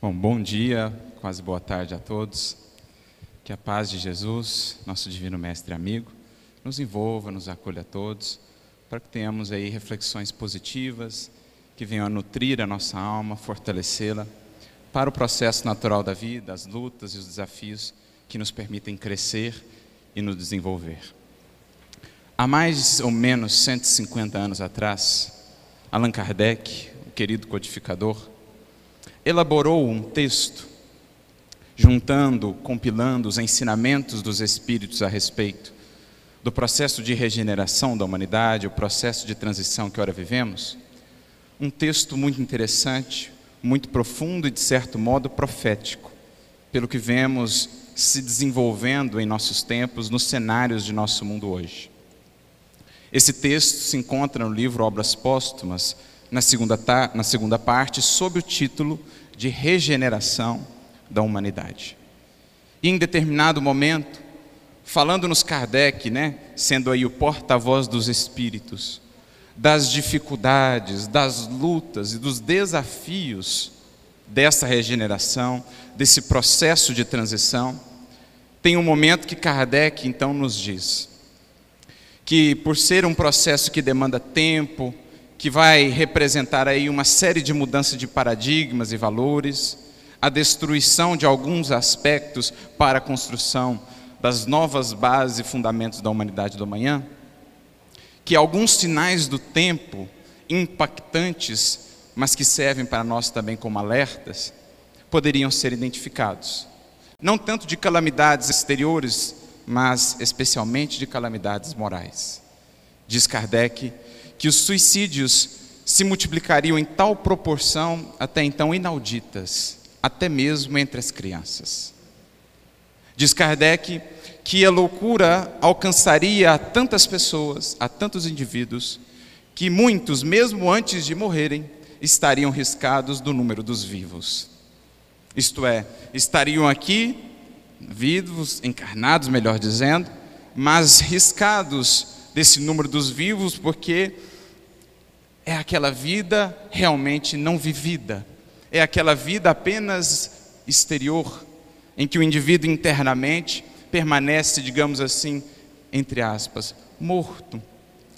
Bom, bom dia, quase boa tarde a todos. Que a paz de Jesus, nosso divino mestre e amigo, nos envolva, nos acolha a todos, para que tenhamos aí reflexões positivas que venham a nutrir a nossa alma, fortalecê-la para o processo natural da vida, as lutas e os desafios que nos permitem crescer e nos desenvolver. Há mais ou menos 150 anos atrás, Allan Kardec, o querido codificador, elaborou um texto, juntando, compilando os ensinamentos dos Espíritos a respeito do processo de regeneração da humanidade, o processo de transição que ora vivemos. Um texto muito interessante, muito profundo e, de certo modo, profético, pelo que vemos se desenvolvendo em nossos tempos, nos cenários de nosso mundo hoje. Esse texto se encontra no livro Obras Póstumas, na segunda, na segunda parte, sob o título de Regeneração da Humanidade. E em determinado momento, falando-nos Kardec, né, sendo aí o porta-voz dos Espíritos, das dificuldades, das lutas e dos desafios dessa regeneração, desse processo de transição, tem um momento que Kardec então nos diz que por ser um processo que demanda tempo, que vai representar aí uma série de mudanças de paradigmas e valores, a destruição de alguns aspectos para a construção das novas bases e fundamentos da humanidade do amanhã, que alguns sinais do tempo impactantes, mas que servem para nós também como alertas, poderiam ser identificados. Não tanto de calamidades exteriores, mas especialmente de calamidades morais. Diz Kardec que os suicídios se multiplicariam em tal proporção até então inauditas, até mesmo entre as crianças. Diz Kardec que a loucura alcançaria a tantas pessoas, a tantos indivíduos, que muitos, mesmo antes de morrerem, estariam riscados do número dos vivos. Isto é, estariam aqui, vivos, encarnados, melhor dizendo, mas riscados desse número dos vivos, porque é aquela vida realmente não vivida, é aquela vida apenas exterior, em que o indivíduo internamente permanece, digamos assim, entre aspas, morto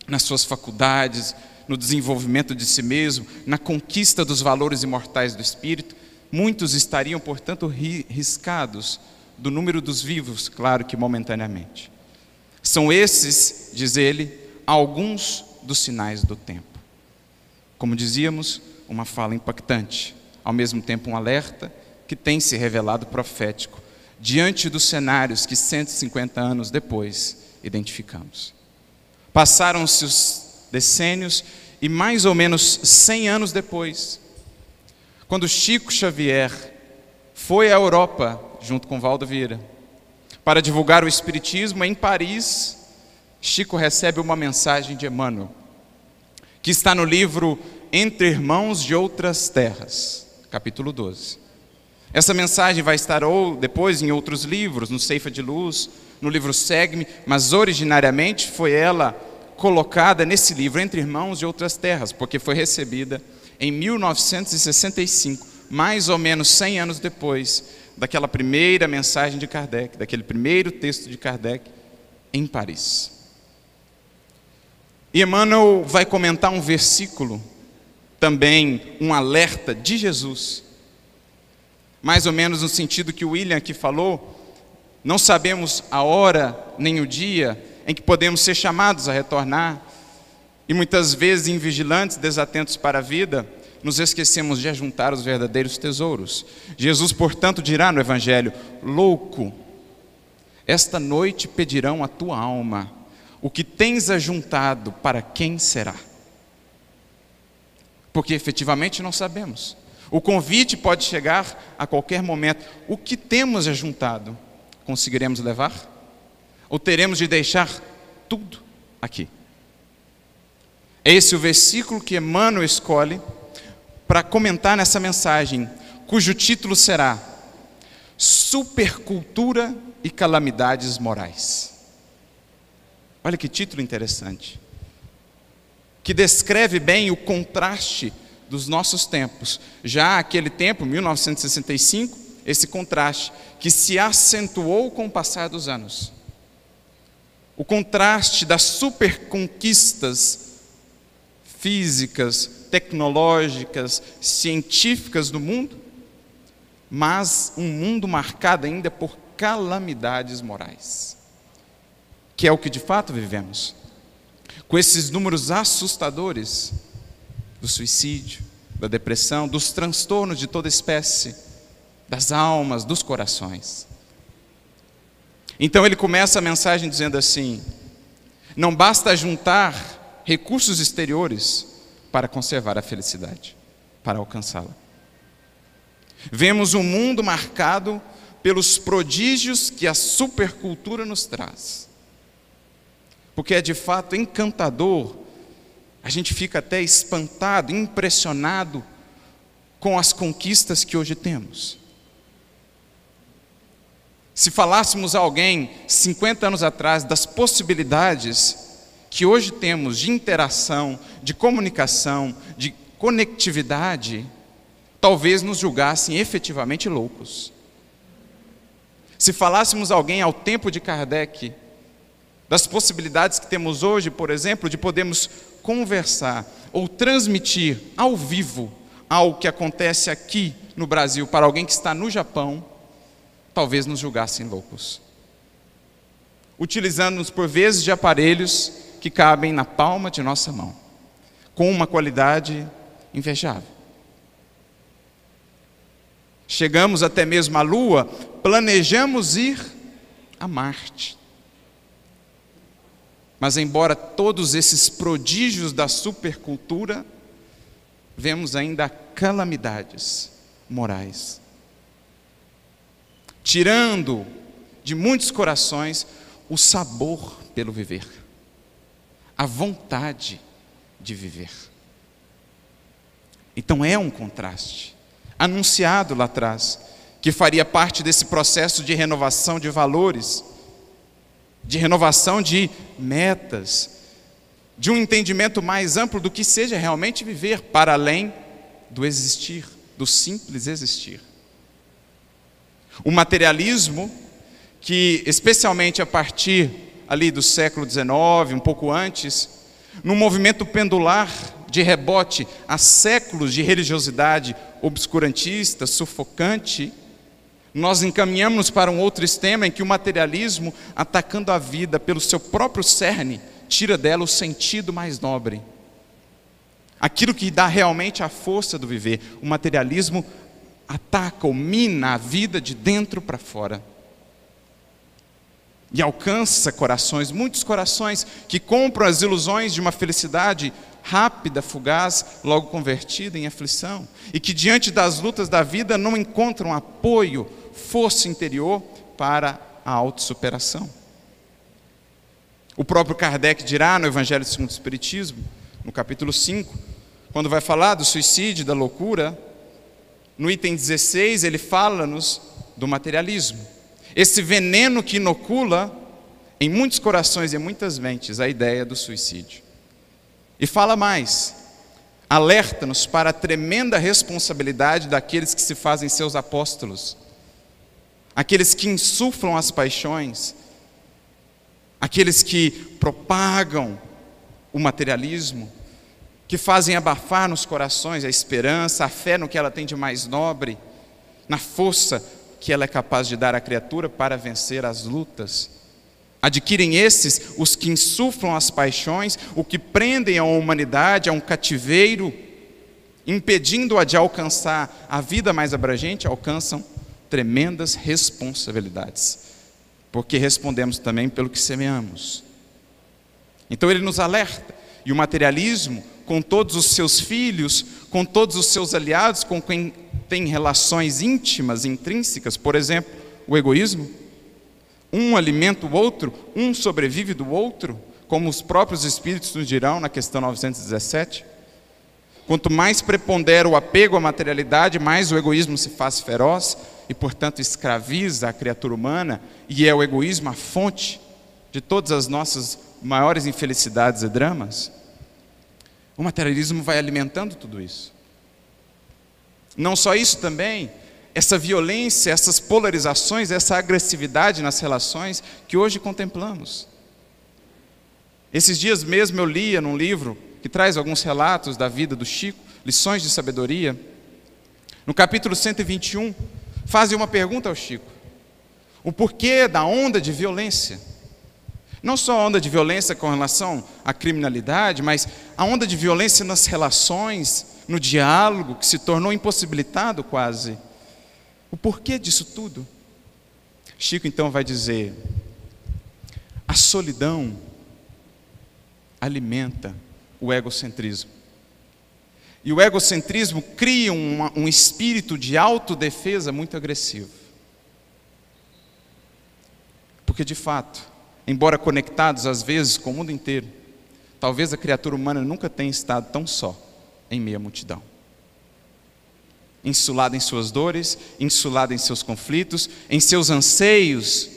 nas suas faculdades, no desenvolvimento de si mesmo, na conquista dos valores imortais do espírito, muitos estariam, portanto, riscados do número dos vivos, claro que momentaneamente. São esses, diz ele, alguns dos sinais do tempo. Como dizíamos, uma fala impactante, ao mesmo tempo um alerta que tem se revelado profético diante dos cenários que 150 anos depois identificamos. Passaram-se os decênios e mais ou menos 100 anos depois, quando Chico Xavier foi à Europa junto com Valdo Vieira para divulgar o espiritismo em Paris, Chico recebe uma mensagem de Emmanuel, que está no livro Entre Irmãos de Outras Terras, capítulo 12. Essa mensagem vai estar ou depois em outros livros, no Ceifa de Luz, no livro Segue-me, mas originariamente foi ela colocada nesse livro Entre Irmãos de Outras Terras, porque foi recebida em 1965, mais ou menos 100 anos depois daquela primeira mensagem de Kardec, daquele primeiro texto de Kardec em Paris. E Emmanuel vai comentar um versículo, também um alerta de Jesus mais ou menos no sentido que o William aqui falou, não sabemos a hora nem o dia em que podemos ser chamados a retornar, e muitas vezes, invigilantes, desatentos para a vida, nos esquecemos de ajuntar os verdadeiros tesouros. Jesus, portanto, dirá no Evangelho: Louco, esta noite pedirão a tua alma, o que tens ajuntado, para quem será? Porque efetivamente não sabemos. O convite pode chegar a qualquer momento. O que temos ajuntado, conseguiremos levar? Ou teremos de deixar tudo aqui? É esse o versículo que Emmanuel escolhe para comentar nessa mensagem, cujo título será Supercultura e Calamidades Morais. Olha que título interessante. Que descreve bem o contraste dos nossos tempos. Já aquele tempo, 1965, esse contraste que se acentuou com o passar dos anos. O contraste das superconquistas físicas, tecnológicas, científicas do mundo, mas um mundo marcado ainda por calamidades morais, que é o que de fato vivemos. Com esses números assustadores do suicídio, da depressão, dos transtornos de toda espécie, das almas, dos corações. Então ele começa a mensagem dizendo assim: não basta juntar recursos exteriores para conservar a felicidade, para alcançá-la. Vemos um mundo marcado pelos prodígios que a supercultura nos traz. Porque é de fato encantador, a gente fica até espantado, impressionado com as conquistas que hoje temos. Se falássemos a alguém 50 anos atrás das possibilidades que hoje temos de interação, de comunicação, de conectividade, talvez nos julgassem efetivamente loucos. Se falássemos a alguém ao tempo de Kardec das possibilidades que temos hoje, por exemplo, de podermos conversar ou transmitir ao vivo algo que acontece aqui no Brasil para alguém que está no Japão, talvez nos julgassem loucos. Utilizando-nos por vezes de aparelhos que cabem na palma de nossa mão, com uma qualidade invejável. Chegamos até mesmo à Lua, planejamos ir a Marte. Mas, embora todos esses prodígios da supercultura, vemos ainda calamidades morais tirando de muitos corações o sabor pelo viver, a vontade de viver. Então é um contraste, anunciado lá atrás, que faria parte desse processo de renovação de valores, de renovação de metas, de um entendimento mais amplo do que seja realmente viver para além do existir, do simples existir. O materialismo, que especialmente a partir ali do século XIX, um pouco antes, num movimento pendular de rebote a séculos de religiosidade obscurantista, sufocante, nós encaminhamos para um outro extremo em que o materialismo, atacando a vida pelo seu próprio cerne, tira dela o sentido mais nobre. Aquilo que dá realmente a força do viver. O materialismo ataca ou mina a vida de dentro para fora. E alcança corações, muitos corações que compram as ilusões de uma felicidade rápida, fugaz, logo convertida em aflição, e que diante das lutas da vida não encontram apoio, força interior para a autossuperação. O próprio Kardec dirá no Evangelho segundo o Espiritismo, no capítulo 5, quando vai falar do suicídio, da loucura, no item 16, ele fala-nos do materialismo. Esse veneno que inocula em muitos corações e em muitas mentes a ideia do suicídio. E fala mais, alerta-nos para a tremenda responsabilidade daqueles que se fazem seus apóstolos, aqueles que insuflam as paixões, aqueles que propagam o materialismo, que fazem abafar nos corações a esperança, a fé no que ela tem de mais nobre, na força que ela é capaz de dar à criatura para vencer as lutas. Adquirem esses os que insuflam as paixões, o que prendem a humanidade a um cativeiro, impedindo-a de alcançar a vida mais abrangente, alcançam tremendas responsabilidades, porque respondemos também pelo que semeamos. Então ele nos alerta, e o materialismo com todos os seus filhos, com todos os seus aliados, com quem tem relações íntimas, intrínsecas, por exemplo, o egoísmo. Um alimenta o outro, um sobrevive do outro, como os próprios espíritos nos dirão na questão 917. Quanto mais prepondera o apego à materialidade, mais o egoísmo se faz feroz e, portanto, escraviza a criatura humana, e é o egoísmo a fonte de todas as nossas maiores infelicidades e dramas. O materialismo vai alimentando tudo isso. Não só isso também, essa violência, essas polarizações, essa agressividade nas relações que hoje contemplamos. Esses dias mesmo eu lia num livro que traz alguns relatos da vida do Chico, lições de sabedoria. No capítulo 121, fazem uma pergunta ao Chico: o porquê da onda de violência? Não só a onda de violência com relação à criminalidade, mas a onda de violência nas relações, no diálogo, que se tornou impossibilitado quase. O porquê disso tudo? Chico então vai dizer: a solidão alimenta o egocentrismo. E o egocentrismo cria um, um espírito de autodefesa muito agressivo. Porque, de fato, embora conectados às vezes com o mundo inteiro, talvez a criatura humana nunca tenha estado tão só em meia multidão. Insulada em suas dores, insulada em seus conflitos, em seus anseios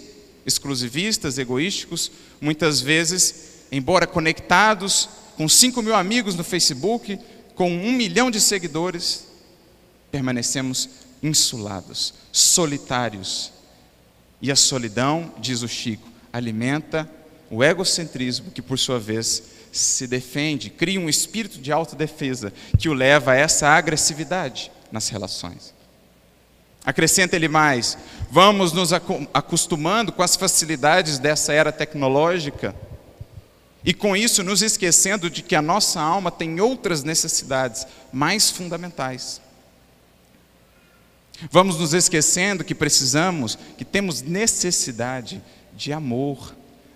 exclusivistas, egoísticos, muitas vezes, embora conectados com 5 mil amigos no Facebook, com um milhão de seguidores, permanecemos insulados, solitários. E a solidão, diz o Chico, alimenta o egocentrismo, que por sua vez se defende, cria um espírito de autodefesa que o leva a essa agressividade nas relações. Acrescenta ele mais: vamos nos acostumando com as facilidades dessa era tecnológica e com isso nos esquecendo de que a nossa alma tem outras necessidades mais fundamentais. Vamos nos esquecendo que precisamos, que temos necessidade de amor,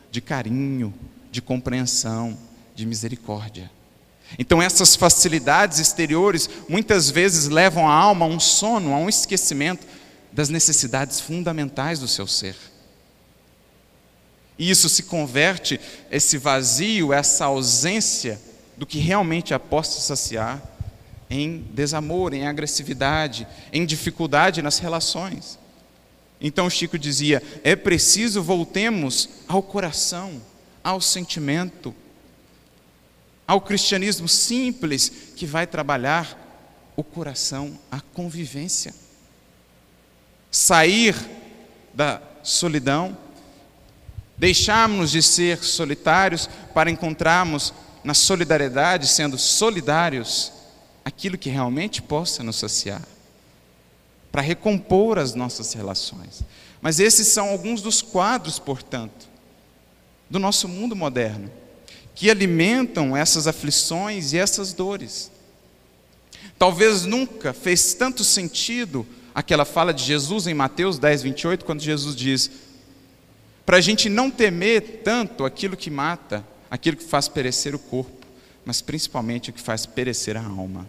de carinho, de compreensão, de misericórdia. Então, essas facilidades exteriores muitas vezes levam a alma a um sono, a um esquecimento das necessidades fundamentais do seu ser. E isso se converte, esse vazio, essa ausência do que realmente a possa saciar, em desamor, em agressividade, em dificuldade nas relações. Então Chico dizia: é preciso voltemos ao coração, ao sentimento, ao cristianismo simples que vai trabalhar o coração, a convivência. Sair da solidão Deixarmos de ser solitários para encontrarmos na solidariedade, sendo solidários, aquilo que realmente possa nos saciar, para recompor as nossas relações. Mas esses são alguns dos quadros, portanto, do nosso mundo moderno, que alimentam essas aflições e essas dores. Talvez nunca fez tanto sentido aquela fala de Jesus em Mateus 10, 28, quando Jesus diz: para a gente não temer tanto aquilo que mata, aquilo que faz perecer o corpo, mas principalmente o que faz perecer a alma.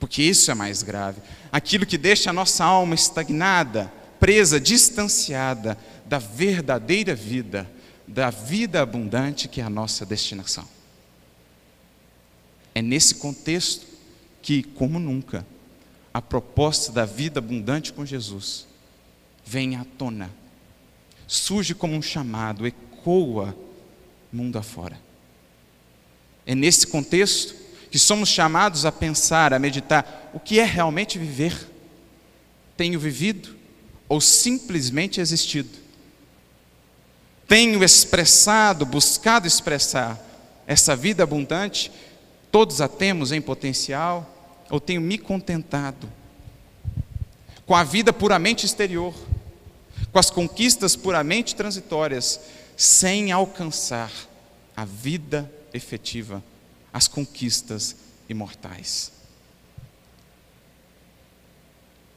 Porque isso é mais grave. Aquilo que deixa a nossa alma estagnada, presa, distanciada da verdadeira vida, da vida abundante que é a nossa destinação. É nesse contexto que, como nunca, a proposta da vida abundante com Jesus vem à tona, surge como um chamado, ecoa mundo afora. É nesse contexto que somos chamados a pensar, a meditar: o que é realmente viver? Tenho vivido ou simplesmente existido? Tenho expressado, buscado expressar essa vida abundante? Todos a temos em potencial? Ou tenho me contentado com a vida puramente exterior? Com as conquistas puramente transitórias, sem alcançar a vida efetiva, as conquistas imortais.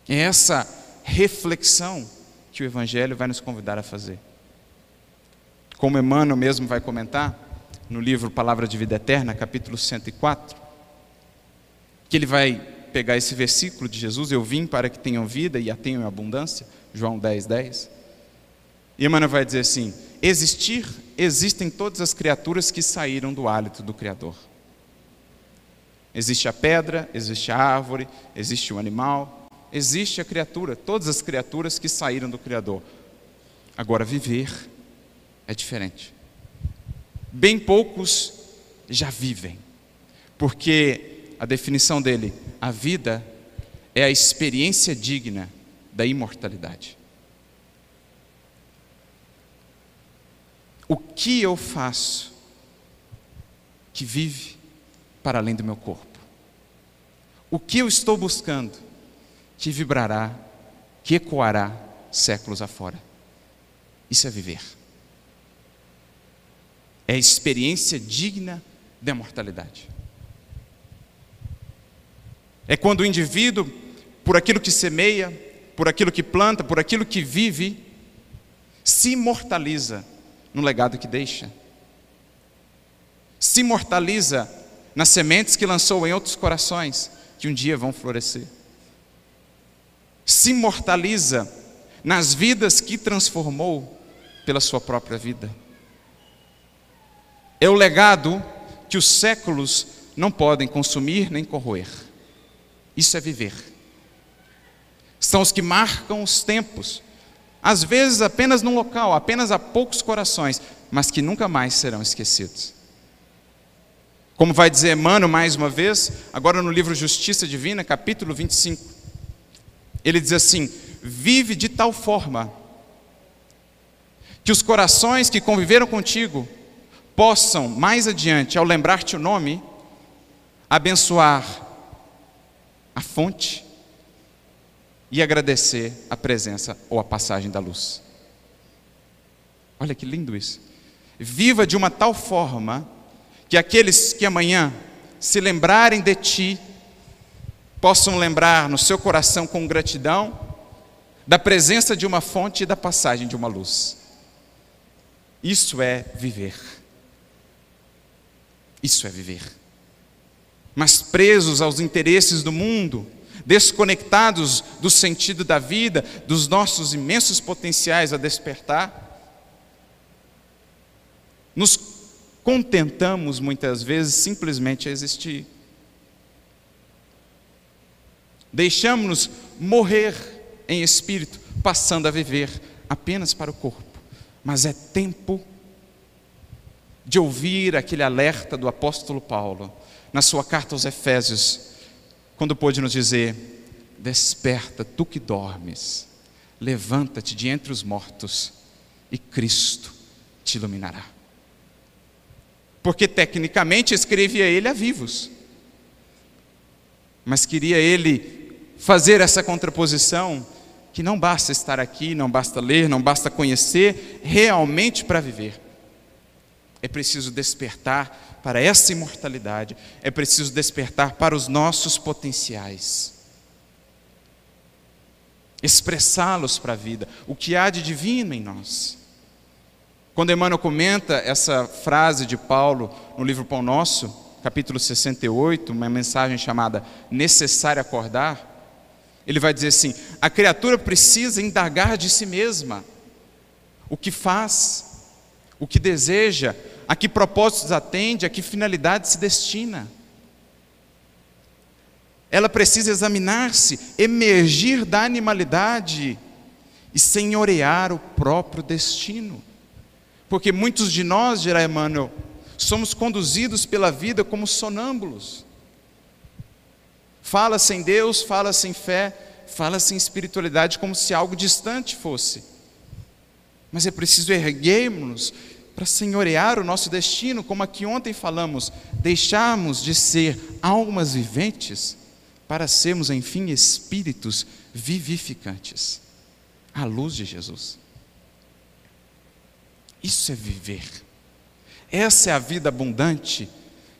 É essa reflexão que o Evangelho vai nos convidar a fazer. Como Emmanuel mesmo vai comentar, no livro Palavra de Vida Eterna, capítulo 104, que ele vai pegar esse versículo de Jesus: Eu vim para que tenham vida e a tenham em abundância João 10, 10. E Emmanuel vai dizer assim: existir, existem todas as criaturas que saíram do hálito do Criador. Existe a pedra, existe a árvore, existe o animal, existe a criatura, todas as criaturas que saíram do Criador. Agora, viver é diferente. Bem poucos já vivem, porque a definição dele: a vida é a experiência digna da imortalidade. O que eu faço que vive para além do meu corpo? O que eu estou buscando que vibrará, que ecoará séculos afora? Isso é viver. É a experiência digna da imortalidade. É quando o indivíduo, por aquilo que semeia, por aquilo que planta, por aquilo que vive, se imortaliza no legado que deixa. Se imortaliza nas sementes que lançou em outros corações, que um dia vão florescer. Se imortaliza nas vidas que transformou pela sua própria vida. É o legado que os séculos não podem consumir nem corroer. Isso é viver. São os que marcam os tempos, às vezes apenas num local, apenas a poucos corações, mas que nunca mais serão esquecidos. Como vai dizer Emmanuel mais uma vez, agora no livro Justiça Divina, capítulo 25. Ele diz assim: Vive de tal forma que os corações que conviveram contigo possam, mais adiante, ao lembrar-te o nome, abençoar a fonte e agradecer a presença ou a passagem da luz. Olha que lindo isso. Viva de uma tal forma que aqueles que amanhã se lembrarem de ti possam lembrar no seu coração com gratidão da presença de uma fonte e da passagem de uma luz. Isso é viver. Isso é viver. Mas presos aos interesses do mundo, desconectados do sentido da vida, dos nossos imensos potenciais a despertar, nos contentamos muitas vezes simplesmente a existir. Deixamos-nos morrer em espírito, passando a viver apenas para o corpo. Mas é tempo de ouvir aquele alerta do apóstolo Paulo na sua carta aos Efésios, quando pôde nos dizer: Desperta, tu que dormes, levanta-te de entre os mortos e Cristo te iluminará. Porque tecnicamente escrevia ele a vivos, mas queria ele fazer essa contraposição que não basta estar aqui, não basta ler, não basta conhecer, realmente para viver. É preciso despertar para essa imortalidade, é preciso despertar para os nossos potenciais. Expressá-los para a vida, o que há de divino em nós. Quando Emmanuel comenta essa frase de Paulo no livro Pão Nosso, capítulo 68, uma mensagem chamada Necessário Acordar, ele vai dizer assim: a criatura precisa indagar de si mesma o que faz, o que deseja, a que propósitos atende, a que finalidade se destina. Ela precisa examinar-se, emergir da animalidade e senhorear o próprio destino. Porque muitos de nós, dirá Emmanuel, somos conduzidos pela vida como sonâmbulos. Fala-se em Deus, fala-se em fé, fala-se em espiritualidade como se algo distante fosse. Mas é preciso erguermos para senhorear o nosso destino, como aqui ontem falamos, deixarmos de ser almas viventes para sermos, enfim, espíritos vivificantes, à luz de Jesus. Isso é viver. Essa é a vida abundante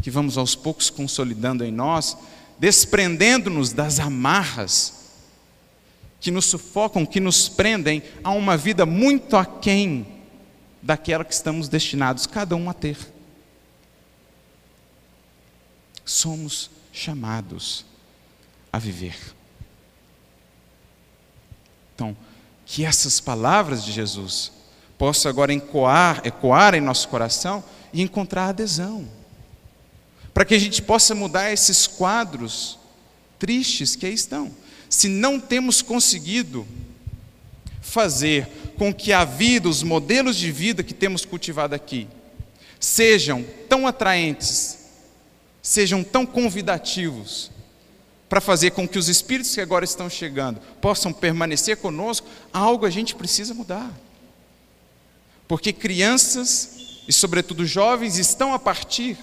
que vamos aos poucos consolidando em nós, desprendendo-nos das amarras que nos sufocam, que nos prendem a uma vida muito aquém daquela que estamos destinados cada um a ter. Somos chamados a viver. Então, que essas palavras de Jesus possam agora ecoar, ecoar em nosso coração e encontrar adesão. Para que a gente possa mudar esses quadros tristes que aí estão. Se não temos conseguido fazer com que a vida, os modelos de vida que temos cultivado aqui, sejam tão atraentes sejam tão convidativos para fazer com que os espíritos que agora estão chegando possam permanecer conosco, algo a gente precisa mudar. Porque crianças e, sobretudo, jovens estão a partir.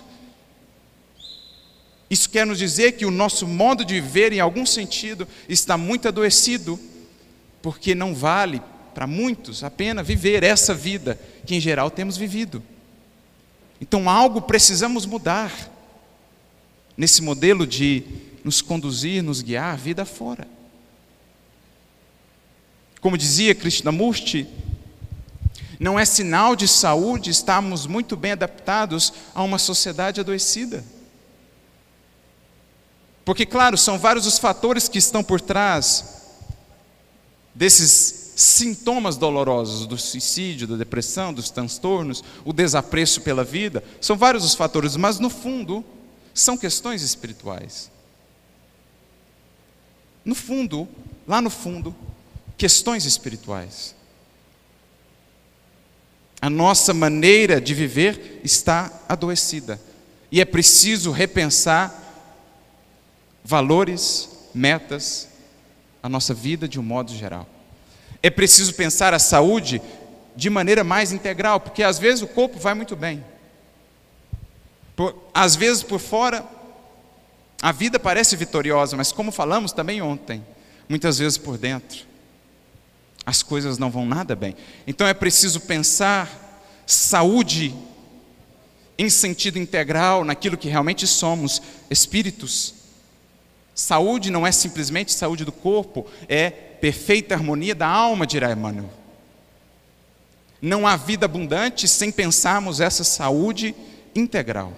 Isso quer nos dizer que o nosso modo de viver, em algum sentido, está muito adoecido, porque não vale para muitos a pena viver essa vida que, em geral, temos vivido. Então, algo precisamos mudar nesse modelo de nos conduzir, nos guiar a vida fora. Como dizia Krishnamurti, não é sinal de saúde estarmos muito bem adaptados a uma sociedade adoecida. Porque, claro, são vários os fatores que estão por trás desses sintomas dolorosos do suicídio, da depressão, dos transtornos, o desapreço pela vida. São vários os fatores, mas no fundo, são questões espirituais. No fundo, lá no fundo, questões espirituais. A nossa maneira de viver está adoecida. E é preciso repensar valores, metas, a nossa vida de um modo geral. É preciso pensar a saúde de maneira mais integral, porque às vezes o corpo vai muito bem. Por, às vezes por fora a vida parece vitoriosa, mas como falamos também ontem, muitas vezes por dentro as coisas não vão nada bem. Então é preciso pensar saúde em sentido integral naquilo que realmente somos, espíritos. Saúde não é simplesmente saúde do corpo, é perfeita harmonia da alma, dirá Emmanuel. Não há vida abundante sem pensarmos essa saúde integral.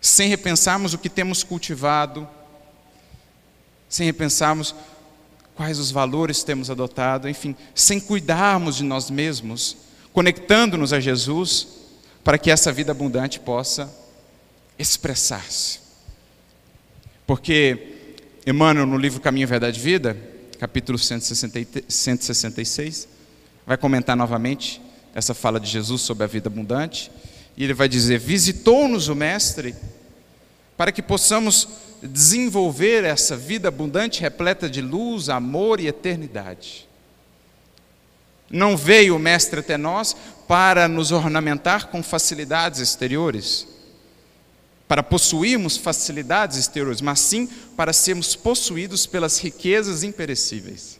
Sem repensarmos o que temos cultivado, sem repensarmos quais os valores temos adotado, enfim, sem cuidarmos de nós mesmos, conectando-nos a Jesus, para que essa vida abundante possa expressar-se. Porque Emmanuel, no livro Caminho, Verdade e Vida, capítulo 166, vai comentar novamente essa fala de Jesus sobre a vida abundante, e ele vai dizer: Visitou-nos o Mestre para que possamos desenvolver essa vida abundante, repleta de luz, amor e eternidade. Não veio o Mestre até nós para nos ornamentar com facilidades exteriores, para possuirmos facilidades exteriores, mas sim para sermos possuídos pelas riquezas imperecíveis.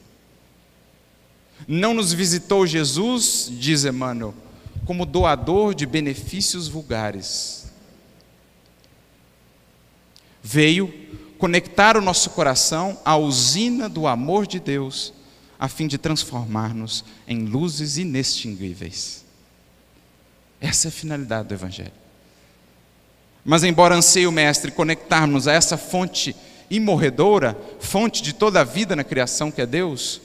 Não nos visitou Jesus, diz Emmanuel, como doador de benefícios vulgares. Veio conectar o nosso coração à usina do amor de Deus, a fim de transformar-nos em luzes inextinguíveis. Essa é a finalidade do Evangelho. Mas, embora anseie o Mestre conectarmos a essa fonte imorredora, fonte de toda a vida na criação que é Deus,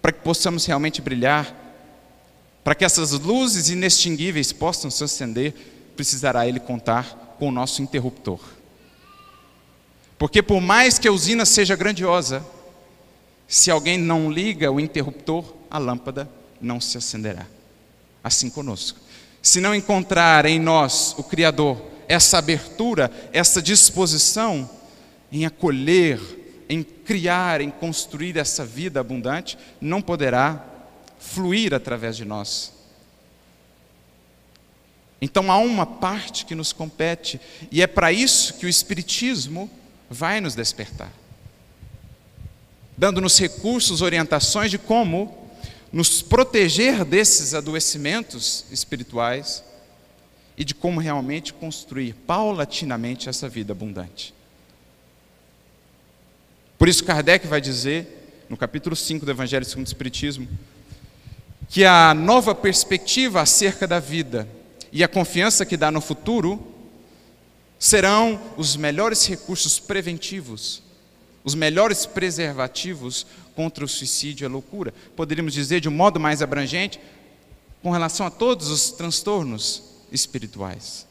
para que possamos realmente brilhar, para que essas luzes inextinguíveis possam se acender, precisará Ele contar com o nosso interruptor. Porque, por mais que a usina seja grandiosa, se alguém não liga o interruptor, a lâmpada não se acenderá. Assim conosco. Se não encontrar em nós, o Criador, essa abertura, essa disposição em acolher, em criar, em construir essa vida abundante, não poderá fluir através de nós. Então há uma parte que nos compete, e é para isso que o Espiritismo vai nos despertar dando-nos recursos, orientações de como nos proteger desses adoecimentos espirituais e de como realmente construir paulatinamente essa vida abundante. Por isso, Kardec vai dizer, no capítulo 5 do Evangelho segundo o Espiritismo, que a nova perspectiva acerca da vida e a confiança que dá no futuro serão os melhores recursos preventivos, os melhores preservativos contra o suicídio e a loucura. Poderíamos dizer de um modo mais abrangente, com relação a todos os transtornos espirituais.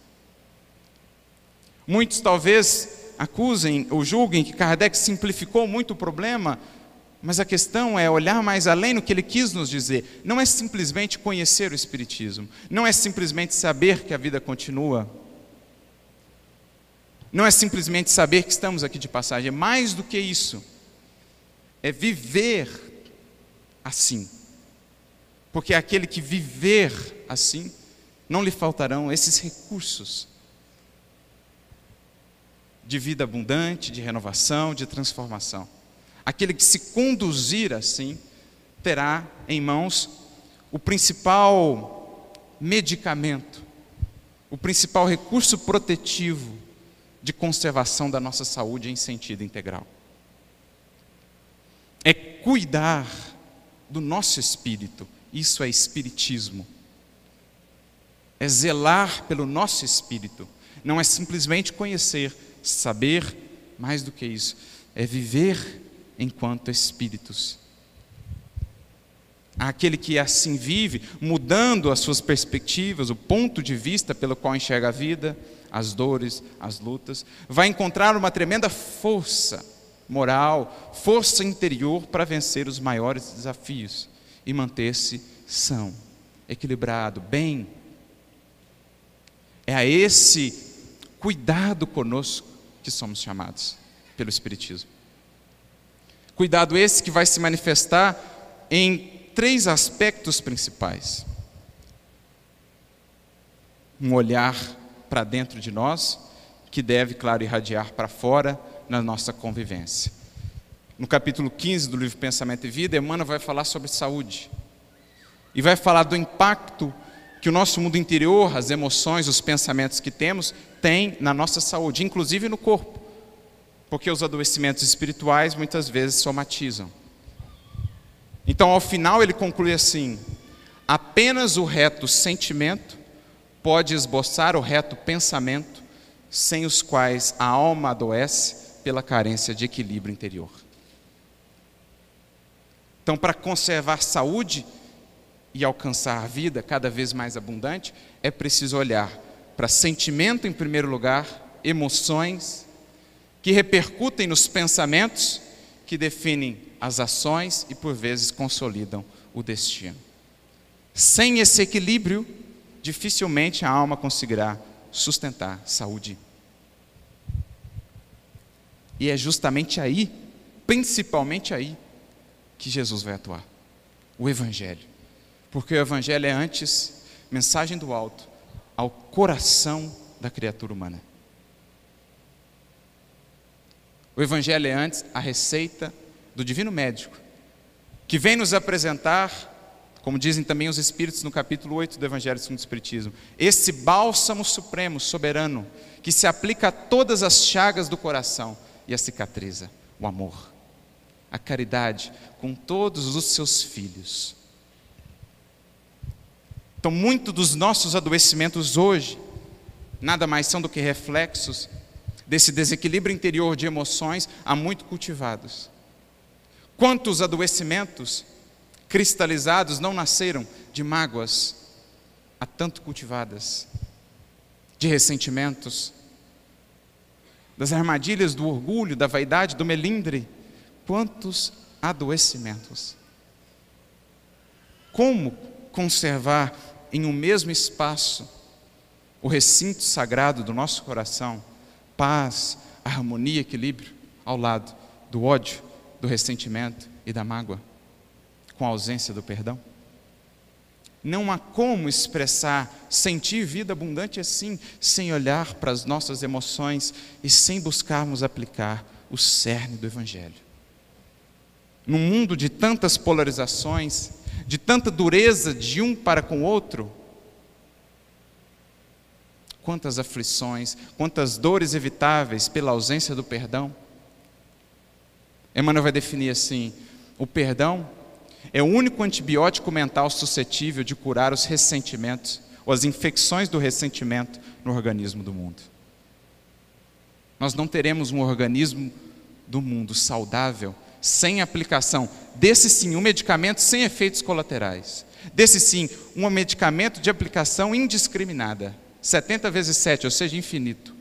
Muitos talvez acusem ou julguem que Kardec simplificou muito o problema Mas a questão é olhar mais além no que ele quis nos dizer. Não é simplesmente conhecer o Espiritismo. Não é simplesmente saber que a vida continua. Não é simplesmente saber que estamos aqui de passagem. É mais do que isso. É viver assim. Porque aquele que viver assim, não lhe faltarão esses recursos de vida abundante, de renovação, de transformação. Aquele que se conduzir assim, terá em mãos o principal medicamento, o principal recurso protetivo de conservação da nossa saúde em sentido integral. É cuidar do nosso espírito, isso é espiritismo. É zelar pelo nosso espírito, não é simplesmente conhecer, saber, mais do que isso, é viver enquanto espíritos. Aquele que assim vive, mudando as suas perspectivas, o ponto de vista pelo qual enxerga a vida, as dores, as lutas, vai encontrar uma tremenda força moral, força interior para vencer os maiores desafios e manter-se são, equilibrado, bem. É a esse cuidado conosco que somos chamados pelo Espiritismo. Cuidado esse que vai se manifestar em três aspectos principais: um olhar para dentro de nós, que deve, claro, irradiar para fora na nossa convivência. No capítulo 15 do livro Pensamento e Vida, Emmanuel vai falar sobre saúde. E vai falar do impacto que o nosso mundo interior, as emoções, os pensamentos que temos, tem na nossa saúde, inclusive no corpo porque os adoecimentos espirituais muitas vezes somatizam. Então, ao final, ele conclui assim: apenas o reto sentimento pode esboçar o reto pensamento, sem os quais a alma adoece pela carência de equilíbrio interior. Então, para conservar saúde e alcançar a vida cada vez mais abundante, é preciso olhar para sentimento em primeiro lugar, emoções, que repercutem nos pensamentos, que definem as ações e por vezes consolidam o destino. Sem esse equilíbrio, dificilmente a alma conseguirá sustentar saúde. E é justamente aí, principalmente aí, que Jesus vai atuar. O Evangelho. Porque o Evangelho é antes mensagem do alto ao coração da criatura humana. O Evangelho é antes a receita do Divino Médico, que vem nos apresentar, como dizem também os Espíritos no capítulo 8 do Evangelho segundo o Espiritismo, esse bálsamo supremo, soberano, que se aplica a todas as chagas do coração e a cicatriza, o amor, a caridade com todos os seus filhos. Então, muito dos nossos adoecimentos hoje, nada mais são do que reflexos desse desequilíbrio interior de emoções há muito cultivados. Quantos adoecimentos cristalizados não nasceram de mágoas há tanto cultivadas, de ressentimentos, das armadilhas do orgulho, da vaidade, do melindre. Quantos adoecimentos. Como conservar em um mesmo espaço o recinto sagrado do nosso coração? paz, harmonia, equilíbrio, ao lado do ódio, do ressentimento e da mágoa, com a ausência do perdão? Não há como expressar, sentir vida abundante assim, sem olhar para as nossas emoções e sem buscarmos aplicar o cerne do Evangelho. Num mundo de tantas polarizações, de tanta dureza de um para com o outro, quantas aflições, quantas dores evitáveis pela ausência do perdão. Emmanuel vai definir assim: o perdão é o único antibiótico mental suscetível de curar os ressentimentos ou as infecções do ressentimento no organismo do mundo. Nós não teremos um organismo do mundo saudável sem aplicação desse sim um medicamento sem efeitos colaterais. Desse sim um medicamento de aplicação indiscriminada 70 vezes 7, ou seja, infinito,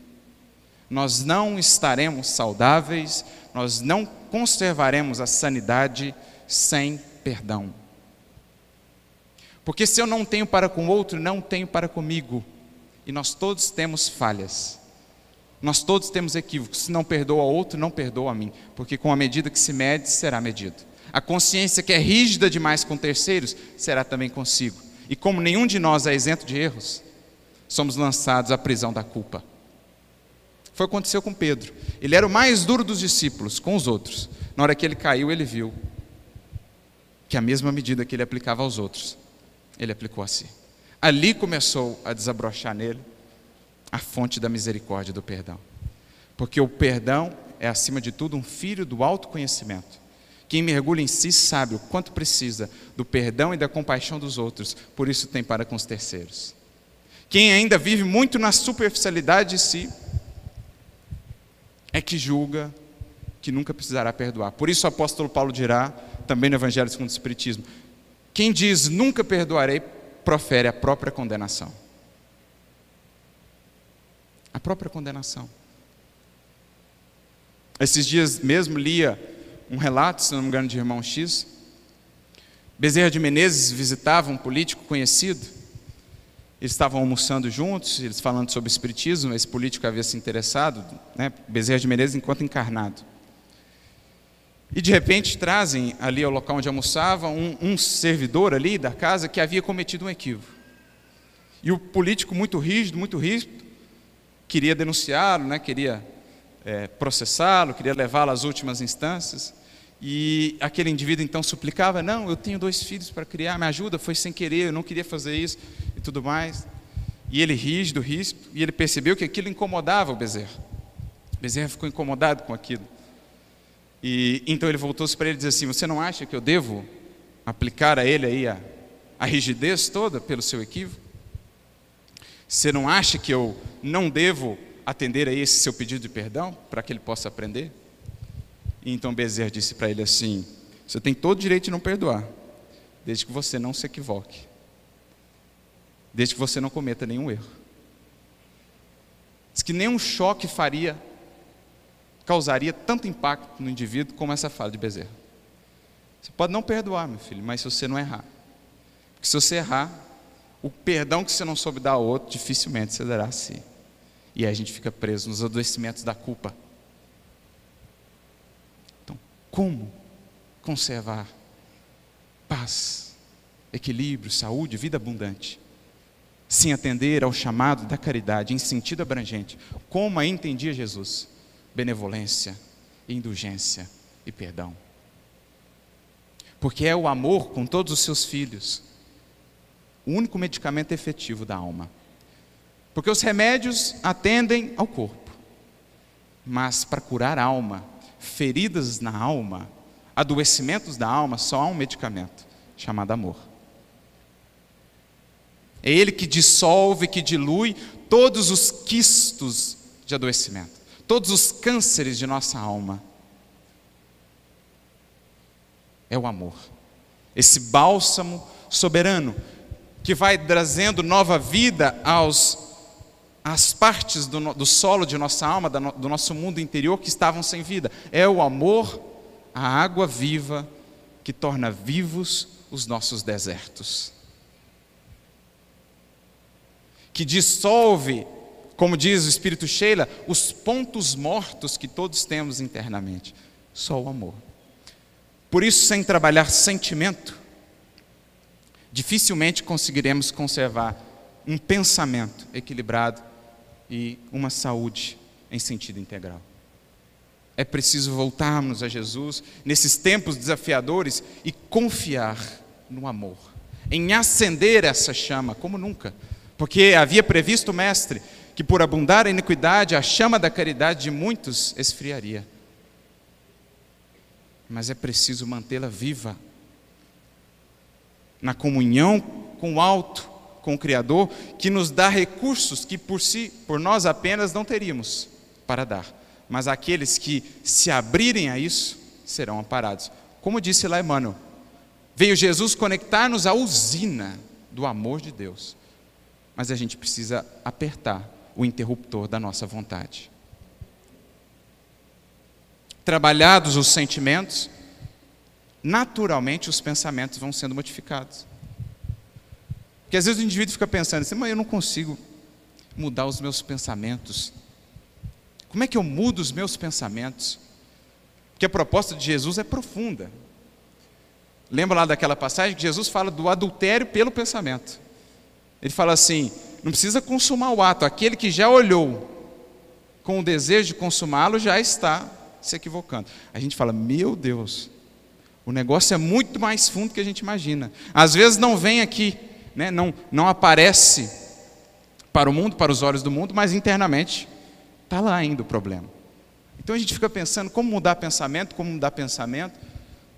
nós não estaremos saudáveis, nós não conservaremos a sanidade sem perdão. Porque se eu não tenho para com outro, não tenho para comigo. E nós todos temos falhas. Nós todos temos equívocos. Se não perdoa o outro, não perdoa a mim. Porque com a medida que se mede, será medido. A consciência que é rígida demais com terceiros, será também consigo. E como nenhum de nós é isento de erros, somos lançados à prisão da culpa. Foi o que aconteceu com Pedro. Ele era o mais duro dos discípulos com os outros. Na hora que ele caiu, ele viu que a mesma medida que ele aplicava aos outros, ele aplicou a si. Ali começou a desabrochar nele a fonte da misericórdia e do perdão. Porque o perdão é, acima de tudo, um filho do autoconhecimento. Quem mergulha em si sabe o quanto precisa do perdão e da compaixão dos outros, por isso tem para com os terceiros. Quem ainda vive muito na superficialidade de si, é que julga que nunca precisará perdoar. Por isso o apóstolo Paulo dirá, também no Evangelho segundo o Espiritismo, quem diz nunca perdoarei, profere a própria condenação. Própria condenação. Esses dias mesmo lia um relato, se não me engano, de irmão X. Bezerra de Menezes visitava um político conhecido. Eles estavam almoçando juntos, eles falando sobre espiritismo, esse político havia se interessado, né, Bezerra de Menezes enquanto encarnado. E de repente trazem ali ao local onde almoçava um, um servidor ali da casa que havia cometido um equívoco. E o político, muito rígido, muito rígido, queria denunciá-lo, né, queria é, processá-lo, queria levá-lo às últimas instâncias. E aquele indivíduo então suplicava: Não, eu tenho dois filhos para criar, me ajuda, foi sem querer, eu não queria fazer isso e tudo mais. E ele rígido, rígido, e ele percebeu que aquilo incomodava o Bezerra. O Bezerra ficou incomodado com aquilo. E então ele voltou-se para ele e disse assim: Você não acha que eu devo aplicar a ele aí a, a rigidez toda pelo seu equívoco? Você não acha que eu não devo atender a esse seu pedido de perdão para que ele possa aprender? E então Bezerra disse para ele assim: Você tem todo o direito de não perdoar, desde que você não se equivoque, desde que você não cometa nenhum erro. Diz que nenhum choque faria causaria tanto impacto no indivíduo como essa fala de Bezerra. Você pode não perdoar, meu filho, mas se você não errar. Porque se você errar, o perdão que você não soube dar ao outro, dificilmente você dará a si. E aí a gente fica preso nos adoecimentos da culpa. Então, como conservar paz, equilíbrio, saúde, vida abundante? Sem atender ao chamado da caridade em sentido abrangente, como a entendia Jesus benevolência, indulgência e perdão. Porque é o amor com todos os seus filhos o único medicamento efetivo da alma. Porque os remédios atendem ao corpo, mas para curar a alma, feridas na alma, adoecimentos da alma, só há um medicamento chamado amor. É ele que dissolve, que dilui todos os quistos de adoecimento todos os cânceres de nossa alma. É o amor, esse bálsamo soberano que vai trazendo nova vida aos às partes do, do solo de nossa alma, do nosso mundo interior que estavam sem vida. É o amor, a água viva que torna vivos os nossos desertos. Que dissolve como diz o Espírito Sheila, os pontos mortos que todos temos internamente. Só o amor. Por isso, sem trabalhar sentimento, dificilmente conseguiremos conservar um pensamento equilibrado e uma saúde em sentido integral. É preciso voltarmos a Jesus nesses tempos desafiadores e confiar no amor, em acender essa chama como nunca, porque havia previsto o Mestre que por abundar a iniquidade, a chama da caridade de muitos esfriaria. Mas é preciso mantê-la viva, na comunhão com o alto, com o Criador, que nos dá recursos que por si, por nós apenas não teríamos para dar. Mas aqueles que se abrirem a isso serão amparados. Como disse lá Emmanuel, veio Jesus conectar-nos à usina do amor de Deus. Mas a gente precisa apertar o interruptor da nossa vontade. trabalhados os sentimentos, naturalmente os pensamentos vão sendo modificados. Porque às vezes o indivíduo fica pensando assim, mas eu não consigo mudar os meus pensamentos. Como é que eu mudo os meus pensamentos? Porque a proposta de Jesus é profunda. Lembra lá daquela passagem que Jesus fala do adultério pelo pensamento. Ele fala assim: não precisa consumar o ato, aquele que já olhou com o desejo de consumá-lo já está se equivocando. A gente fala, meu Deus, o negócio é muito mais fundo que a gente imagina. Às vezes não vem aqui, né, não, não aparece para o mundo, para os olhos do mundo, mas internamente está lá ainda o problema. Então a gente fica pensando como mudar pensamento, como mudar pensamento,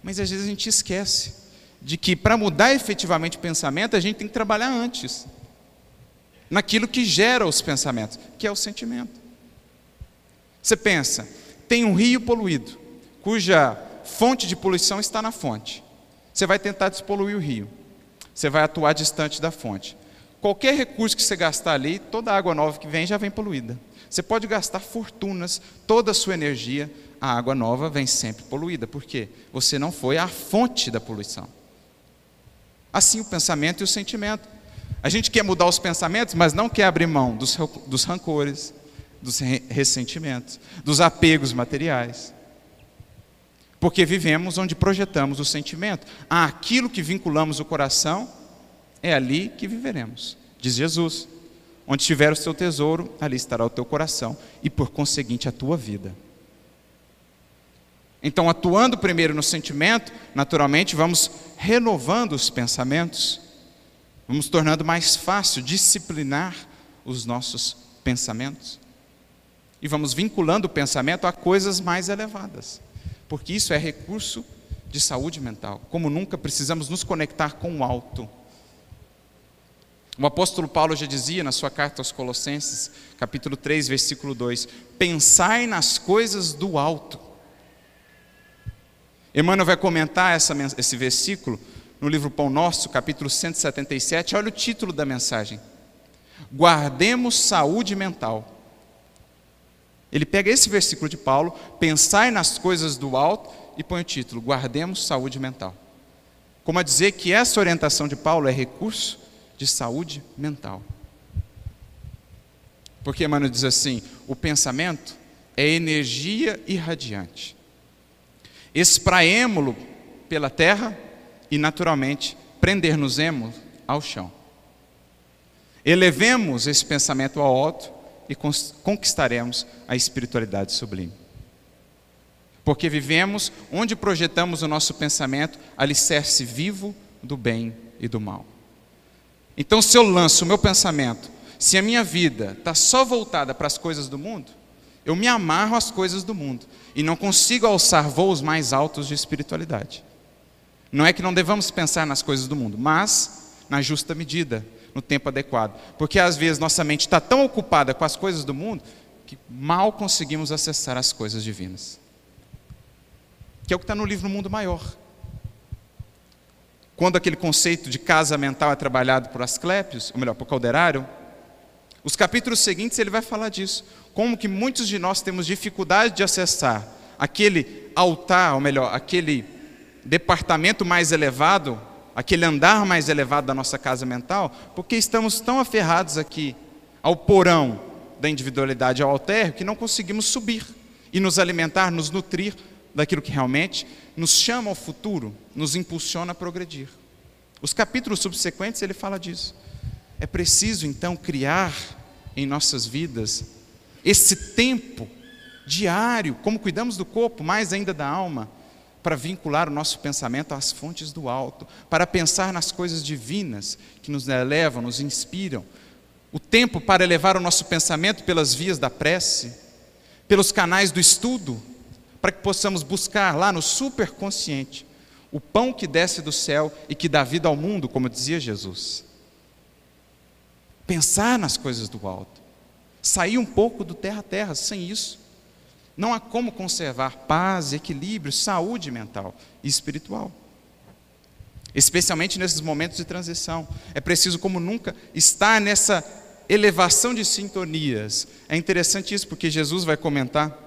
mas às vezes a gente esquece de que para mudar efetivamente o pensamento, a gente tem que trabalhar antes naquilo que gera os pensamentos, que é o sentimento. Você pensa, tem um rio poluído, cuja fonte de poluição está na fonte. Você vai tentar despoluir o rio. Você vai atuar distante da fonte. Qualquer recurso que você gastar ali, toda a água nova que vem já vem poluída. Você pode gastar fortunas, toda a sua energia, a água nova vem sempre poluída. Por quê? Você não foi a fonte da poluição. Assim o pensamento e o sentimento. A gente quer mudar os pensamentos, mas não quer abrir mão dos, dos rancores, dos ressentimentos, dos apegos materiais. Porque vivemos onde projetamos o sentimento. Ah, aquilo que vinculamos o coração, é ali que viveremos, diz Jesus. Onde estiver o seu tesouro, ali estará o teu coração e, por conseguinte, a tua vida. Então, atuando primeiro no sentimento, naturalmente vamos renovando os pensamentos Vamos tornando mais fácil disciplinar os nossos pensamentos. E vamos vinculando o pensamento a coisas mais elevadas. Porque isso é recurso de saúde mental. Como nunca precisamos nos conectar com o alto. O apóstolo Paulo já dizia na sua carta aos Colossenses, capítulo 3, versículo 2: Pensai nas coisas do alto. Emmanuel vai comentar essa, esse versículo no livro Pão Nosso, capítulo 177, olha o título da mensagem: Guardemos saúde mental. Ele pega esse versículo de Paulo, pensai nas coisas do alto e põe o título: Guardemos saúde mental. Como a dizer que essa orientação de Paulo é recurso de saúde mental. Porque Emmanuel diz assim: o pensamento é energia irradiante. Espraemo-lo pela terra e, naturalmente, prender-nos-emos ao chão. Elevemos esse pensamento ao alto e conquistaremos a espiritualidade sublime. Porque vivemos onde projetamos o nosso pensamento, alicerce vivo do bem e do mal. Então, se eu lanço o meu pensamento, se a minha vida está só voltada para as coisas do mundo, eu me amarro às coisas do mundo e não consigo alçar voos mais altos de espiritualidade. Não é que não devamos pensar nas coisas do mundo, mas na justa medida, no tempo adequado. Porque às vezes nossa mente está tão ocupada com as coisas do mundo que mal conseguimos acessar as coisas divinas. Que é o que está no livro Mundo Maior. Quando aquele conceito de casa mental é trabalhado por Asclepios, ou melhor, por Calderário, os capítulos seguintes ele vai falar disso. Como que muitos de nós temos dificuldade de acessar aquele altar, ou melhor, aquele departamento mais elevado, aquele andar mais elevado da nossa casa mental, porque estamos tão aferrados aqui ao porão da individualidade, ao alter, que não conseguimos subir e nos alimentar, nos nutrir daquilo que realmente nos chama ao futuro, nos impulsiona a progredir. Os capítulos subsequentes ele fala disso. É preciso então criar em nossas vidas esse tempo diário, como cuidamos do corpo, mais ainda da alma, para vincular o nosso pensamento às fontes do alto, para pensar nas coisas divinas que nos elevam, nos inspiram. O tempo para elevar o nosso pensamento pelas vias da prece, pelos canais do estudo, para que possamos buscar lá no superconsciente o pão que desce do céu e que dá vida ao mundo, como dizia Jesus. Pensar nas coisas do alto, sair um pouco do terra a terra, sem isso não há como conservar paz, equilíbrio, saúde mental e espiritual. Especialmente nesses momentos de transição. É preciso, como nunca, estar nessa elevação de sintonias. É interessante isso, porque Jesus vai comentar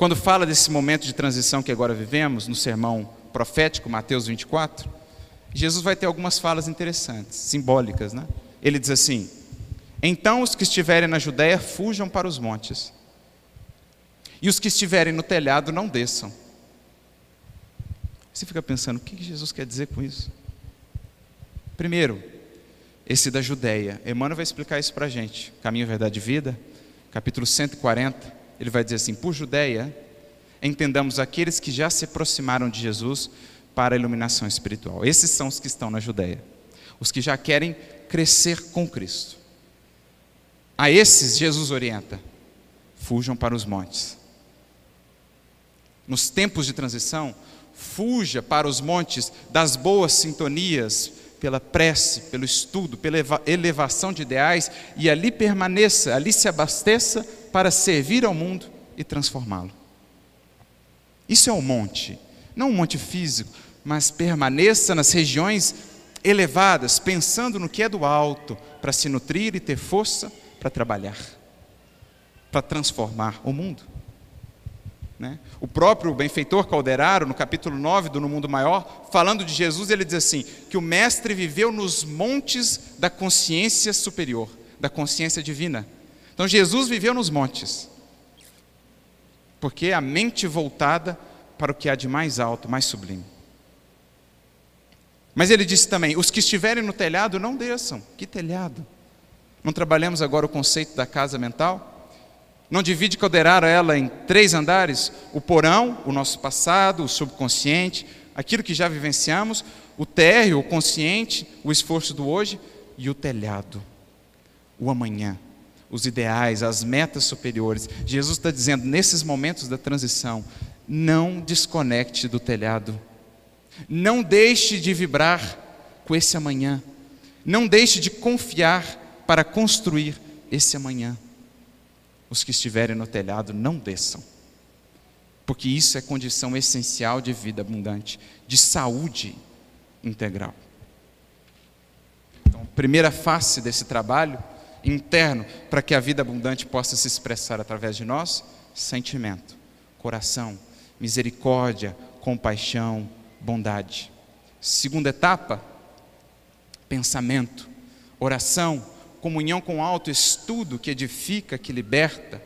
quando fala desse momento de transição que agora vivemos, no sermão profético, Mateus 24, Jesus vai ter algumas falas interessantes, simbólicas, né? Ele diz assim: Então os que estiverem na Judéia fujam para os montes, e os que estiverem no telhado não desçam. Você fica pensando, o que Jesus quer dizer com isso? Primeiro, esse da Judéia. Emmanuel vai explicar isso para a gente. Caminho, Verdade e Vida, capítulo 140. Ele vai dizer assim: Por Judéia, entendamos aqueles que já se aproximaram de Jesus para a iluminação espiritual. Esses são os que estão na Judéia. Os que já querem crescer com Cristo. A esses, Jesus orienta: fujam para os montes. Nos tempos de transição, fuja para os montes das boas sintonias, pela prece, pelo estudo, pela elevação de ideais e ali permaneça, ali se abasteça para servir ao mundo e transformá-lo. Isso é o monte, não um monte físico, mas permaneça nas regiões elevadas, pensando no que é do alto, para se nutrir e ter força para trabalhar, para transformar o mundo. Né? O próprio benfeitor Calderaro, no capítulo 9 do No Mundo Maior, falando de Jesus, ele diz assim: que o Mestre viveu nos montes da consciência superior, da consciência divina. Então Jesus viveu nos montes, porque a mente voltada para o que há de mais alto, mais sublime. Mas ele disse também: os que estiverem no telhado não desçam. Que telhado? Não trabalhamos agora o conceito da casa mental? Não divide Calderaro ela em três andares: o porão, o nosso passado, o subconsciente, aquilo que já vivenciamos, o térreo, o consciente, o esforço do hoje e o telhado, o amanhã, os ideais, as metas superiores. Jesus está dizendo, nesses momentos da transição, não desconecte do telhado, não deixe de vibrar com esse amanhã, não deixe de confiar para construir esse amanhã os que estiverem no telhado não desçam. Porque isso é condição essencial de vida abundante, de saúde integral. Então, primeira face desse trabalho interno para que a vida abundante possa se expressar através de nós, sentimento, coração, misericórdia, compaixão, bondade. Segunda etapa, pensamento, oração, comunhão com o alto, estudo que edifica, que liberta,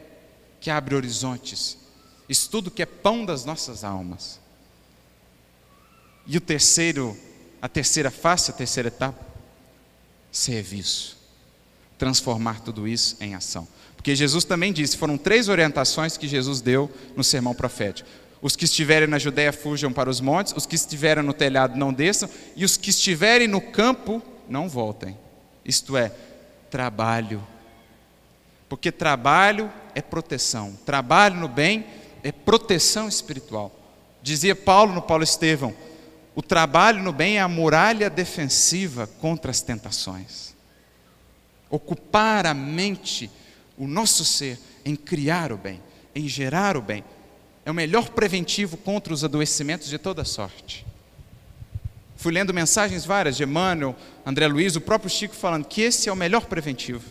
que abre horizontes, estudo que é pão das nossas almas. E o terceiro, a terceira face, a terceira etapa, serviço. Transformar tudo isso em ação. Porque Jesus também disse, foram três orientações que Jesus deu no sermão profético. Os que estiverem na Judéia fujam para os montes, os que estiverem no telhado não desçam, e os que estiverem no campo não voltem. Isto é, trabalho. Porque trabalho é proteção. Trabalho no bem é proteção espiritual. Dizia Paulo no Paulo Estevão: o trabalho no bem é a muralha defensiva contra as tentações. Ocupar a mente, o nosso ser, em criar o bem, em gerar o bem, é o melhor preventivo contra os adoecimentos de toda sorte. Fui lendo mensagens várias de Emmanuel, André Luiz, o próprio Chico falando que esse é o melhor preventivo.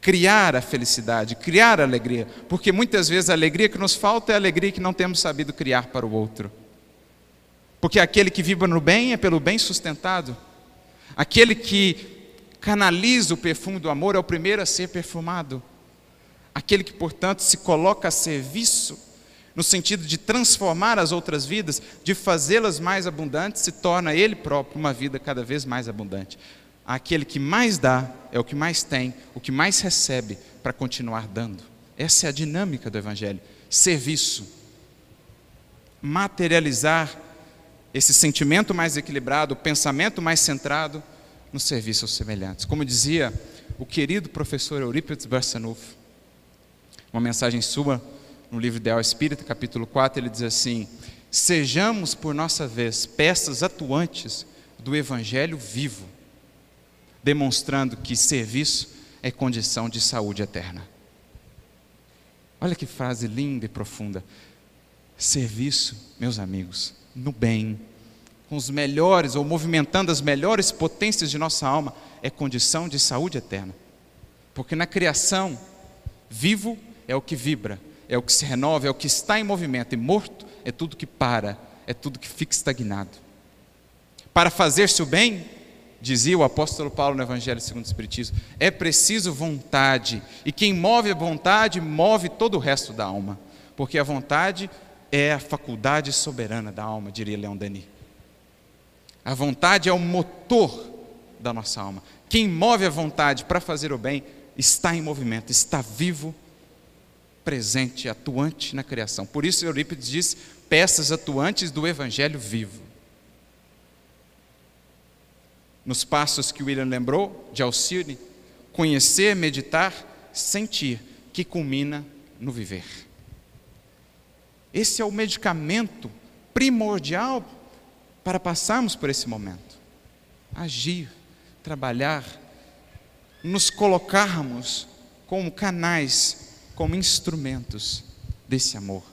Criar a felicidade, criar a alegria, porque muitas vezes a alegria que nos falta é a alegria que não temos sabido criar para o outro. Porque aquele que vibra no bem é pelo bem sustentado. Aquele que canaliza o perfume do amor é o primeiro a ser perfumado. Aquele que, portanto, se coloca a serviço no sentido de transformar as outras vidas, de fazê-las mais abundantes, se torna ele próprio uma vida cada vez mais abundante. Aquele que mais dá é o que mais tem, o que mais recebe para continuar dando. Essa é a dinâmica do Evangelho. Serviço. Materializar esse sentimento mais equilibrado, o pensamento mais centrado no serviço aos semelhantes. Como dizia o querido professor Eurípides Barçanufo, uma mensagem sua no livro Ideal Espírita, capítulo 4, ele diz assim: Sejamos, por nossa vez, peças atuantes do Evangelho vivo, demonstrando que serviço é condição de saúde eterna. Olha que frase linda e profunda. Serviço, meus amigos, no bem, com os melhores, ou movimentando as melhores potências de nossa alma, é condição de saúde eterna. Porque na criação, vivo é o que vibra, é o que se renova, é o que está em movimento, e morto é tudo que para, é tudo que fica estagnado. Para fazer-se o bem, dizia o apóstolo Paulo no Evangelho segundo o Espiritismo, é preciso vontade, e quem move a vontade move todo o resto da alma, porque a vontade é a faculdade soberana da alma, diria Leão Denis. A vontade é o motor da nossa alma. Quem move a vontade para fazer o bem está em movimento, está vivo, presente, atuante na criação. Por isso Eurípides diz: peças atuantes do evangelho vivo. Nos passos que William lembrou de Alcine, conhecer, meditar, sentir, que culmina no viver. Esse é o medicamento primordial para passarmos por esse momento. Agir, trabalhar, nos colocarmos como canais, como instrumentos desse amor,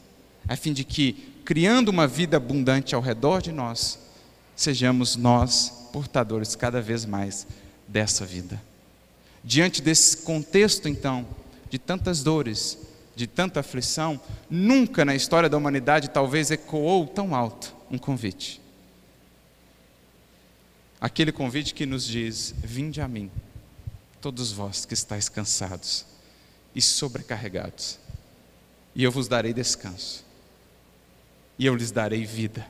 a fim de que, criando uma vida abundante ao redor de nós, sejamos nós portadores cada vez mais dessa vida. Diante desse contexto, então, de tantas dores, de tanta aflição, nunca na história da humanidade talvez ecoou tão alto um convite aquele convite que nos diz: Vinde a mim, todos vós que estáis cansados e sobrecarregados, e eu vos darei descanso, e eu lhes darei vida.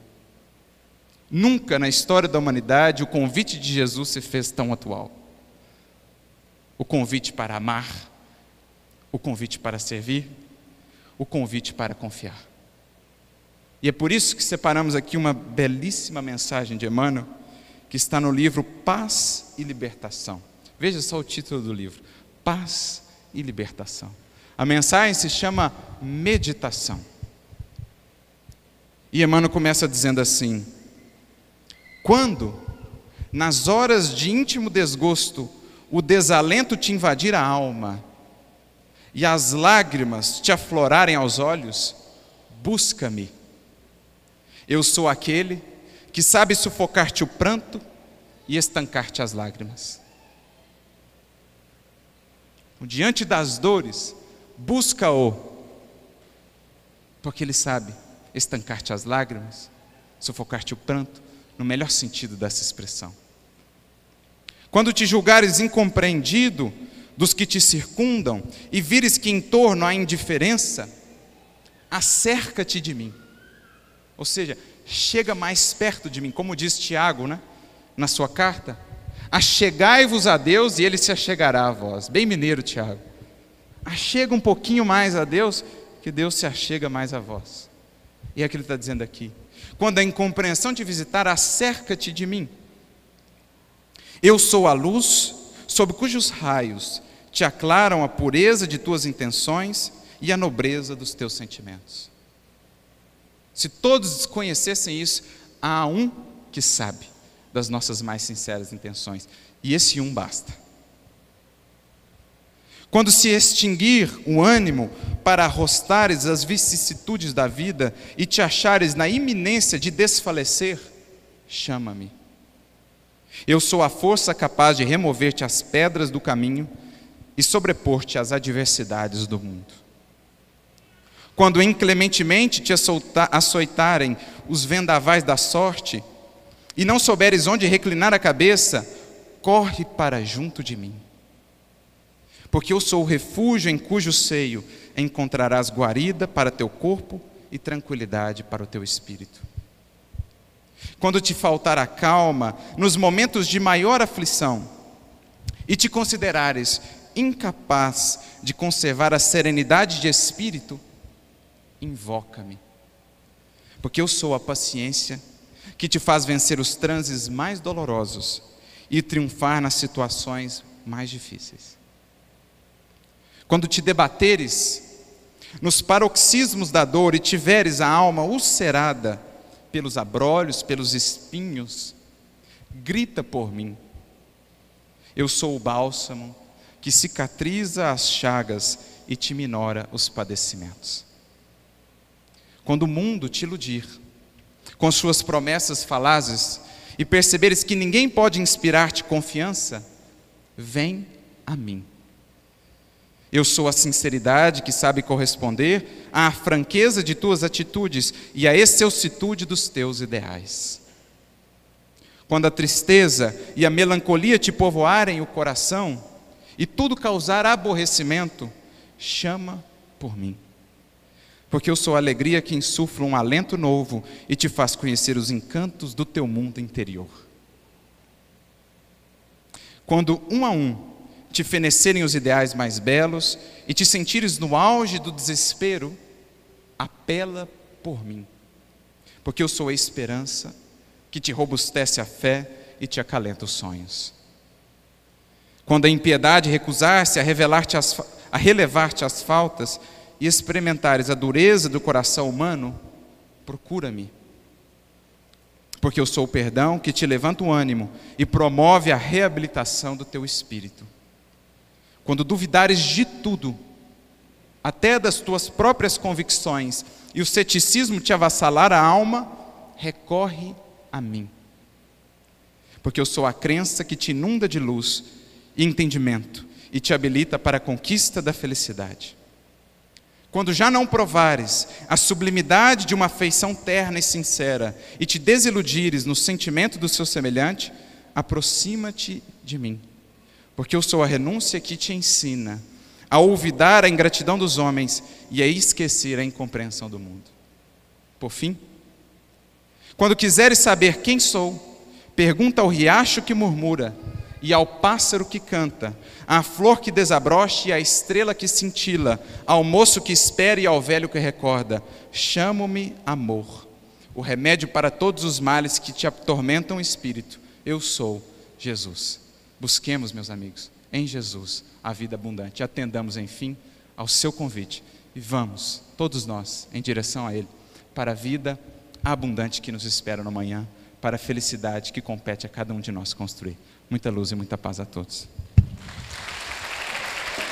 Nunca na história da humanidade o convite de Jesus se fez tão atual. O convite para amar, o convite para servir, o convite para confiar. E é por isso que separamos aqui uma belíssima mensagem de Emmanuel que está no livro Paz e Libertação. Veja só o título do livro: Paz e Libertação. A mensagem se chama Meditação. E Emmanuel começa dizendo assim: Quando, nas horas de íntimo desgosto, o desalento te invadir a alma e as lágrimas te aflorarem aos olhos, busca-me. Eu sou aquele que sabe sufocar-te o pranto e estancar-te as lágrimas. Diante das dores, busca-o, porque ele sabe estancar-te as lágrimas, sufocar-te o pranto, no melhor sentido dessa expressão. Quando te julgares incompreendido dos que te circundam e vires que em torno há indiferença, acerca-te de mim. Ou seja, chega mais perto de mim, como diz Tiago, né, na sua carta. Achegai-vos a Deus e ele se achegará a vós. Bem mineiro, Tiago. Achega um pouquinho mais a Deus, que Deus se achega mais a vós. E é o que ele está dizendo aqui. Quando a incompreensão te visitar, acerca-te de mim. Eu sou a luz, sob cujos raios te aclaram a pureza de tuas intenções e a nobreza dos teus sentimentos. Se todos desconhecessem isso, há um que sabe das nossas mais sinceras intenções, e esse um basta. Quando se extinguir o ânimo para arrostares as vicissitudes da vida e te achares na iminência de desfalecer, chama-me. Eu sou a força capaz de remover-te as pedras do caminho e sobrepor-te às adversidades do mundo. Quando inclementemente te açoitarem os vendavais da sorte, e não souberes onde reclinar a cabeça, corre para junto de mim. Porque eu sou o refúgio em cujo seio encontrarás guarida para teu corpo e tranquilidade para o teu espírito. Quando te faltar a calma nos momentos de maior aflição, e te considerares incapaz de conservar a serenidade de espírito, invoca-me. Porque eu sou a paciência que te faz vencer os transes mais dolorosos e triunfar nas situações mais difíceis. Quando te debateres nos paroxismos da dor e tiveres a alma ulcerada pelos abrolhos, pelos espinhos, grita por mim. Eu sou o bálsamo que cicatriza as chagas e te minora os padecimentos. Quando o mundo te iludir com suas promessas falazes e perceberes que ninguém pode inspirar-te confiança, vem a mim. Eu sou a sinceridade que sabe corresponder à franqueza de tuas atitudes e à excelsitude dos teus ideais. Quando a tristeza e a melancolia te povoarem o coração e tudo causar aborrecimento, chama por mim. Porque eu sou a alegria que insufla um alento novo e te faz conhecer os encantos do teu mundo interior. Quando um a um te fenecerem os ideais mais belos e te sentires no auge do desespero, apela por mim. Porque eu sou a esperança que te robustece a fé e te acalenta os sonhos. Quando a impiedade recusar-se a revelar-te a relevar-te as faltas e experimentares a dureza do coração humano, procura-me. Porque eu sou o perdão que te levanta o ânimo e promove a reabilitação do teu espírito. Quando duvidares de tudo, até das tuas próprias convicções, e o ceticismo te avassalar a alma, recorre a mim. Porque eu sou a crença que te inunda de luz e entendimento e te habilita para a conquista da felicidade. Quando já não provares a sublimidade de uma afeição terna e sincera e te desiludires no sentimento do seu semelhante, aproxima-te de mim, porque eu sou a renúncia que te ensina a olvidar a ingratidão dos homens e a esquecer a incompreensão do mundo. Por fim, quando quiseres saber quem sou, pergunta ao riacho que murmura e ao pássaro que canta, à flor que desabrocha e à estrela que cintila, ao moço que espera e ao velho que recorda: Chamo-me amor, o remédio para todos os males que te atormentam o espírito. Eu sou Jesus. Busquemos, meus amigos, em Jesus a vida abundante. Atendamos, enfim, ao seu convite e vamos, todos nós, em direção a Ele, para a vida abundante que nos espera no manhã, para a felicidade que compete a cada um de nós construir. Muita luz e muita paz a todos.